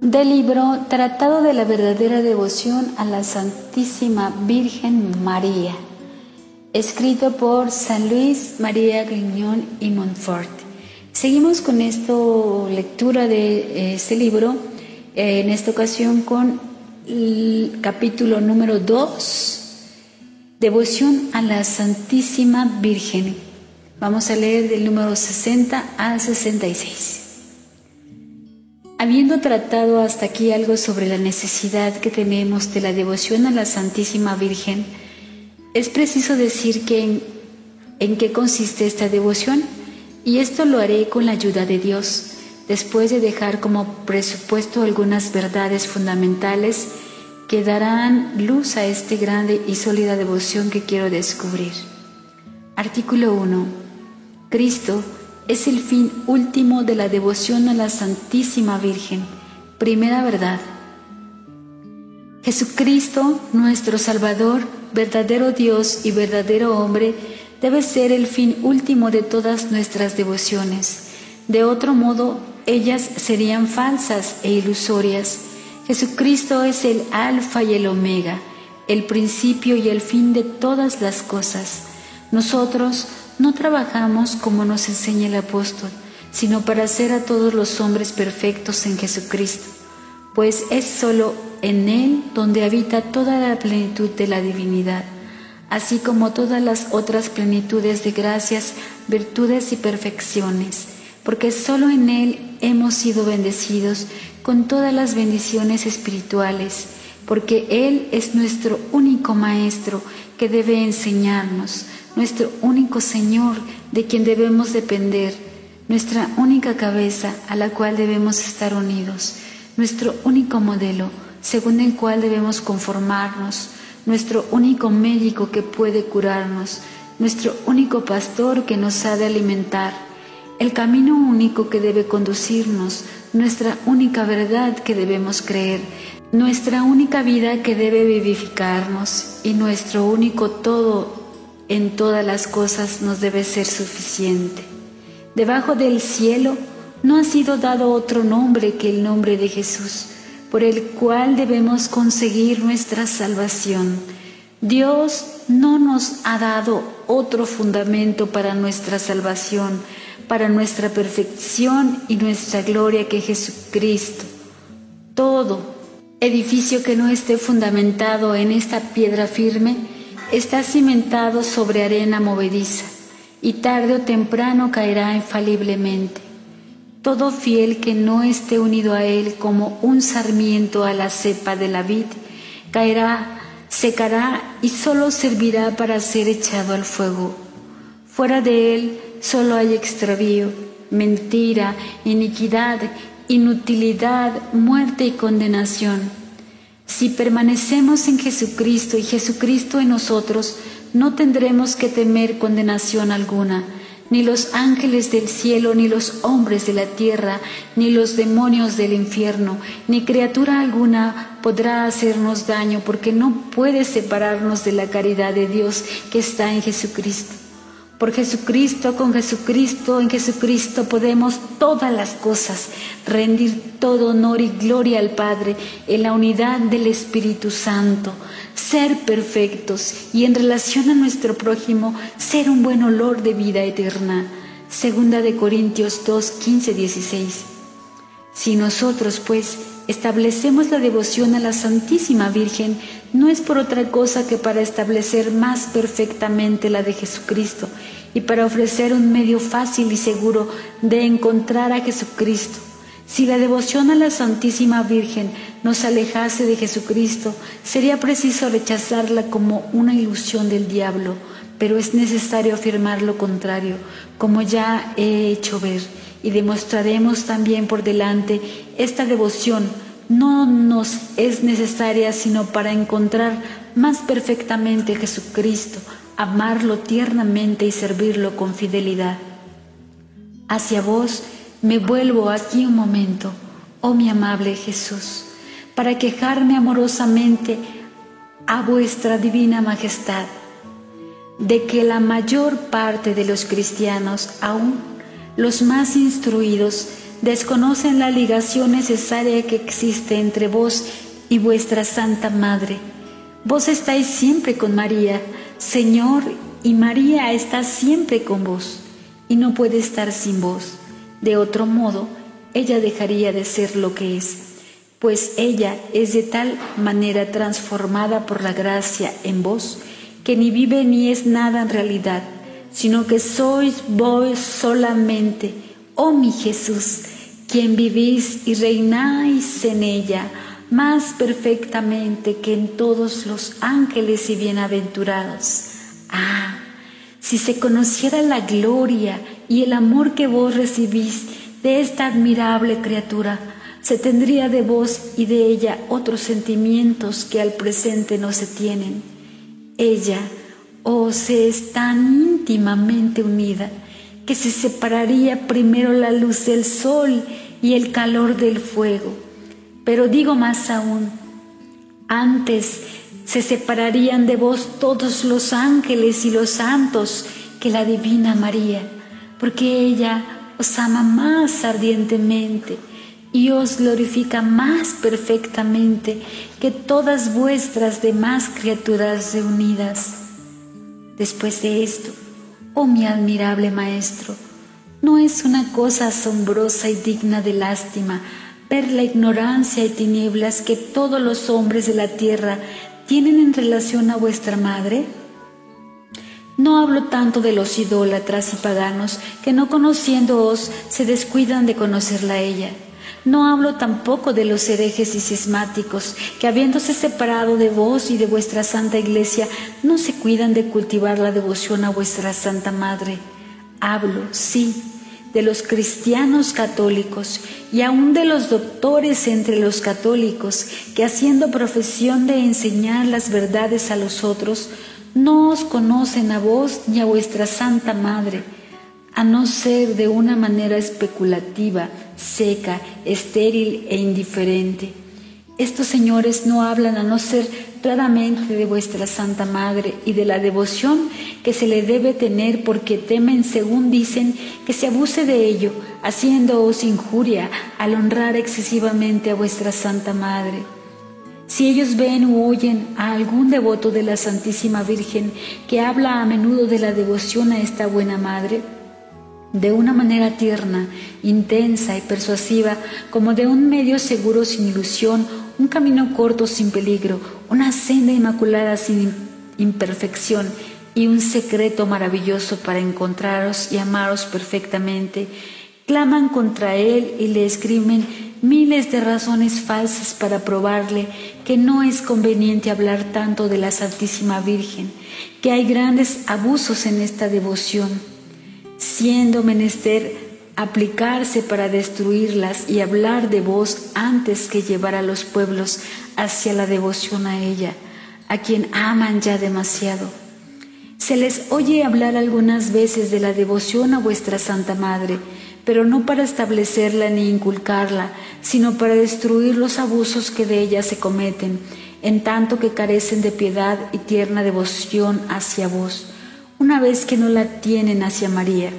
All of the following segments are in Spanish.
del libro Tratado de la verdadera devoción a la Santísima Virgen María, escrito por San Luis María Griñón y Montfort. Seguimos con esta lectura de este libro, eh, en esta ocasión con el capítulo número 2, Devoción a la Santísima Virgen. Vamos a leer del número 60 al 66. Habiendo tratado hasta aquí algo sobre la necesidad que tenemos de la devoción a la Santísima Virgen, es preciso decir que en, qué consiste esta devoción y esto lo haré con la ayuda de Dios, después de dejar como presupuesto algunas verdades fundamentales que darán luz a esta grande y sólida devoción que quiero descubrir. Artículo 1. Cristo es el fin último de la devoción a la Santísima Virgen. Primera verdad. Jesucristo, nuestro Salvador, verdadero Dios y verdadero hombre, debe ser el fin último de todas nuestras devociones. De otro modo, ellas serían falsas e ilusorias. Jesucristo es el alfa y el omega, el principio y el fin de todas las cosas. Nosotros no trabajamos como nos enseña el apóstol, sino para hacer a todos los hombres perfectos en Jesucristo, pues es sólo en Él donde habita toda la plenitud de la divinidad, así como todas las otras plenitudes de gracias, virtudes y perfecciones, porque sólo en Él hemos sido bendecidos con todas las bendiciones espirituales, porque Él es nuestro único Maestro que debe enseñarnos, nuestro único Señor de quien debemos depender, nuestra única cabeza a la cual debemos estar unidos, nuestro único modelo según el cual debemos conformarnos, nuestro único médico que puede curarnos, nuestro único pastor que nos ha de alimentar, el camino único que debe conducirnos, nuestra única verdad que debemos creer, nuestra única vida que debe vivificarnos y nuestro único todo en todas las cosas nos debe ser suficiente. Debajo del cielo no ha sido dado otro nombre que el nombre de Jesús, por el cual debemos conseguir nuestra salvación. Dios no nos ha dado otro fundamento para nuestra salvación, para nuestra perfección y nuestra gloria que Jesucristo. Todo edificio que no esté fundamentado en esta piedra firme, está cimentado sobre arena movediza y tarde o temprano caerá infaliblemente. Todo fiel que no esté unido a él como un sarmiento a la cepa de la vid, caerá, secará y solo servirá para ser echado al fuego. Fuera de él solo hay extravío, mentira, iniquidad, inutilidad, muerte y condenación. Si permanecemos en Jesucristo y Jesucristo en nosotros, no tendremos que temer condenación alguna, ni los ángeles del cielo, ni los hombres de la tierra, ni los demonios del infierno, ni criatura alguna podrá hacernos daño, porque no puede separarnos de la caridad de Dios que está en Jesucristo. Por Jesucristo, con Jesucristo, en Jesucristo podemos todas las cosas, rendir todo honor y gloria al Padre en la unidad del Espíritu Santo, ser perfectos y en relación a nuestro prójimo ser un buen olor de vida eterna. Segunda de Corintios 2, 15, 16. Si nosotros, pues, establecemos la devoción a la Santísima Virgen, no es por otra cosa que para establecer más perfectamente la de Jesucristo y para ofrecer un medio fácil y seguro de encontrar a Jesucristo. Si la devoción a la Santísima Virgen nos alejase de Jesucristo, sería preciso rechazarla como una ilusión del diablo, pero es necesario afirmar lo contrario, como ya he hecho ver, y demostraremos también por delante esta devoción no nos es necesaria sino para encontrar más perfectamente a Jesucristo, amarlo tiernamente y servirlo con fidelidad. Hacia vos me vuelvo aquí un momento, oh mi amable Jesús, para quejarme amorosamente a vuestra divina majestad de que la mayor parte de los cristianos, aún los más instruidos, desconocen la ligación necesaria que existe entre vos y vuestra Santa Madre. Vos estáis siempre con María, Señor, y María está siempre con vos, y no puede estar sin vos. De otro modo, ella dejaría de ser lo que es, pues ella es de tal manera transformada por la gracia en vos, que ni vive ni es nada en realidad, sino que sois vos solamente, oh mi Jesús, quien vivís y reináis en ella más perfectamente que en todos los ángeles y bienaventurados. Ah, si se conociera la gloria y el amor que vos recibís de esta admirable criatura, se tendría de vos y de ella otros sentimientos que al presente no se tienen. Ella os se es tan íntimamente unida que se separaría primero la luz del sol y el calor del fuego. Pero digo más aún, antes se separarían de vos todos los ángeles y los santos que la Divina María, porque ella os ama más ardientemente y os glorifica más perfectamente que todas vuestras demás criaturas reunidas. Después de esto, oh mi admirable Maestro, ¿no es una cosa asombrosa y digna de lástima ver la ignorancia y tinieblas que todos los hombres de la tierra tienen en relación a vuestra Madre? No hablo tanto de los idólatras y paganos que no conociéndoos se descuidan de conocerla a ella no hablo tampoco de los herejes y cismáticos, que habiéndose separado de vos y de vuestra Santa Iglesia, no se cuidan de cultivar la devoción a vuestra Santa Madre. Hablo, sí, de los cristianos católicos y aun de los doctores entre los católicos, que haciendo profesión de enseñar las verdades a los otros, no os conocen a vos ni a vuestra Santa Madre, a no ser de una manera especulativa, seca, estéril e indiferente. Estos señores no hablan a no ser claramente de vuestra Santa Madre y de la devoción que se le debe tener porque temen, según dicen, que se abuse de ello, haciéndoos injuria al honrar excesivamente a vuestra Santa Madre. Si ellos ven u oyen a algún devoto de la Santísima Virgen que habla a menudo de la devoción a esta buena Madre, de una manera tierna, intensa y persuasiva, como de un medio seguro sin ilusión, un camino corto sin peligro, una senda inmaculada sin imperfección y un secreto maravilloso para encontraros y amaros perfectamente, claman contra él y le escriben miles de razones falsas para probarle que no es conveniente hablar tanto de la Santísima Virgen, que hay grandes abusos en esta devoción siendo menester aplicarse para destruirlas y hablar de vos antes que llevar a los pueblos hacia la devoción a ella, a quien aman ya demasiado. Se les oye hablar algunas veces de la devoción a vuestra Santa Madre, pero no para establecerla ni inculcarla, sino para destruir los abusos que de ella se cometen, en tanto que carecen de piedad y tierna devoción hacia vos una vez que no la tienen hacia María.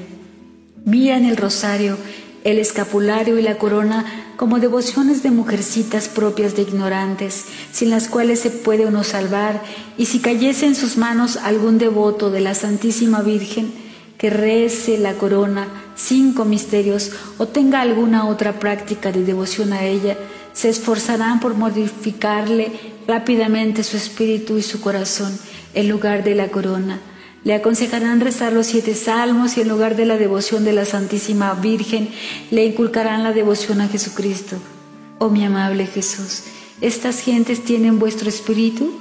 Miran el rosario, el escapulario y la corona como devociones de mujercitas propias de ignorantes, sin las cuales se puede uno salvar, y si cayese en sus manos algún devoto de la Santísima Virgen, que rece la corona, cinco misterios, o tenga alguna otra práctica de devoción a ella, se esforzarán por modificarle rápidamente su espíritu y su corazón en lugar de la corona le aconsejarán rezar los siete salmos y en lugar de la devoción de la Santísima Virgen le inculcarán la devoción a Jesucristo. Oh mi amable Jesús, ¿estas gentes tienen vuestro espíritu?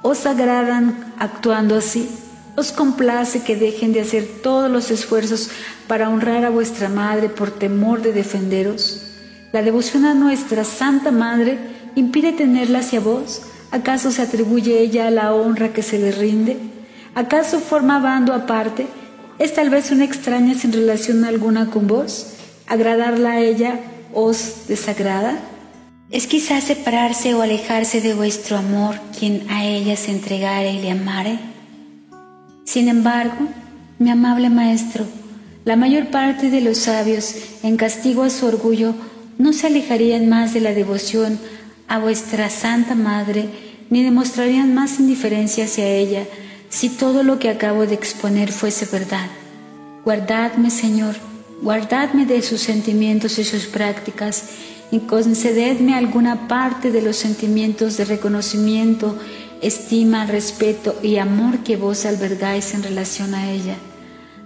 ¿Os agradan actuando así? ¿Os complace que dejen de hacer todos los esfuerzos para honrar a vuestra Madre por temor de defenderos? ¿La devoción a nuestra Santa Madre impide tenerla hacia vos? ¿Acaso se atribuye ella a la honra que se le rinde? ¿Acaso forma bando aparte? ¿Es tal vez una extraña sin relación alguna con vos? ¿Agradarla a ella os desagrada? ¿Es quizás separarse o alejarse de vuestro amor quien a ella se entregare y le amare? Sin embargo, mi amable maestro, La mayor parte de los sabios, en castigo a su orgullo, no se alejarían más de la devoción a vuestra Santa Madre, ni demostrarían más indiferencia hacia ella, si todo lo que acabo de exponer fuese verdad. Guardadme, Señor, guardadme de sus sentimientos y sus prácticas, y concededme alguna parte de los sentimientos de reconocimiento, estima, respeto y amor que vos albergáis en relación a ella,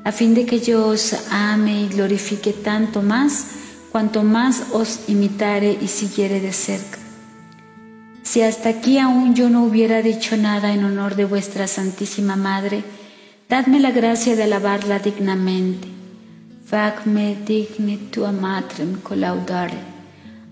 a fin de que yo os ame y glorifique tanto más cuanto más os imitare y siguiere de cerca. Si hasta aquí aún yo no hubiera dicho nada en honor de vuestra Santísima Madre, dadme la gracia de alabarla dignamente. Facme digne tua matrem colaudare,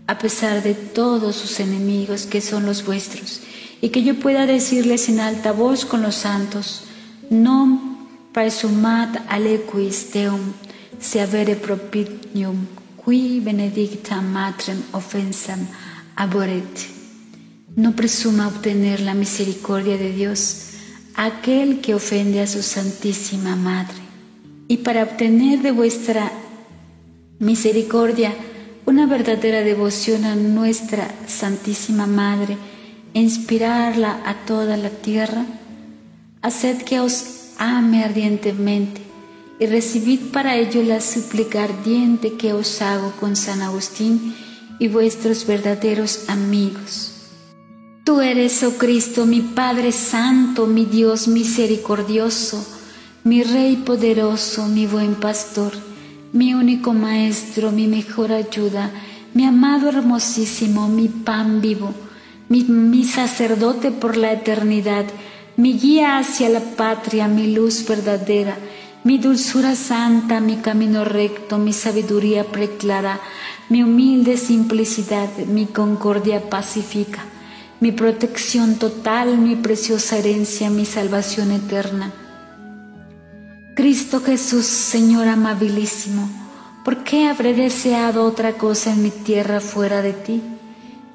a pesar de todos sus enemigos que son los vuestros, y que yo pueda decirles en alta voz con los santos, non paesumat alequis Deum, se avere propitium, qui benedicta matrem offensam aboret. No presuma obtener la misericordia de Dios aquel que ofende a su Santísima Madre. Y para obtener de vuestra misericordia una verdadera devoción a nuestra Santísima Madre, e inspirarla a toda la tierra, haced que os ame ardientemente y recibid para ello la súplica ardiente que os hago con San Agustín y vuestros verdaderos amigos. Tú eres, oh Cristo, mi Padre Santo, mi Dios misericordioso, mi Rey poderoso, mi buen pastor, mi único Maestro, mi mejor ayuda, mi amado hermosísimo, mi pan vivo, mi, mi sacerdote por la eternidad, mi guía hacia la patria, mi luz verdadera, mi dulzura santa, mi camino recto, mi sabiduría preclara, mi humilde simplicidad, mi concordia pacífica, mi protección total, mi preciosa herencia, mi salvación eterna. Cristo Jesús, Señor amabilísimo, ¿por qué habré deseado otra cosa en mi tierra fuera de ti?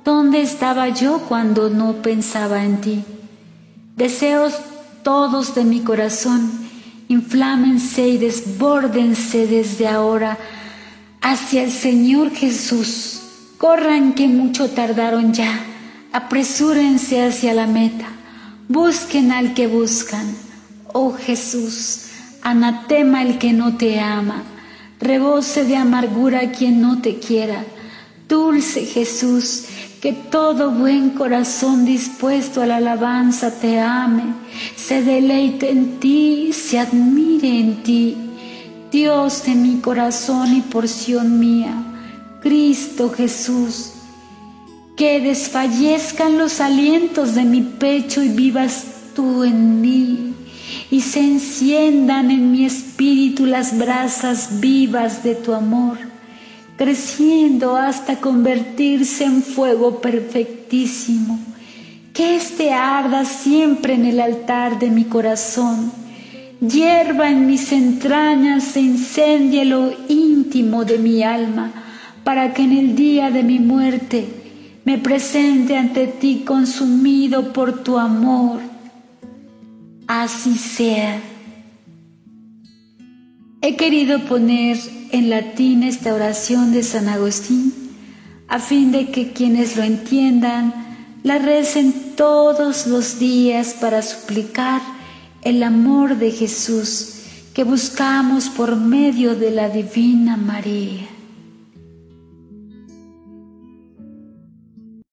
¿Dónde estaba yo cuando no pensaba en ti? Deseos todos de mi corazón inflámense y desbórdense desde ahora hacia el Señor Jesús. Corran que mucho tardaron ya, apresúrense hacia la meta, busquen al que buscan. Oh Jesús, anatema el que no te ama, rebose de amargura quien no te quiera. Dulce Jesús, que todo buen corazón dispuesto a la alabanza te ame, se deleite en ti, se admire en ti. Dios de mi corazón y porción mía, Cristo Jesús, que desfallezcan los alientos de mi pecho y vivas tú en mí, y se enciendan en mi espíritu las brasas vivas de tu amor creciendo hasta convertirse en fuego perfectísimo. Que éste arda siempre en el altar de mi corazón, hierva en mis entrañas e incendie lo íntimo de mi alma, para que en el día de mi muerte me presente ante ti consumido por tu amor. Así sea. He querido poner en latín esta oración de San Agustín a fin de que quienes lo entiendan la recen todos los días para suplicar el amor de Jesús que buscamos por medio de la Divina María.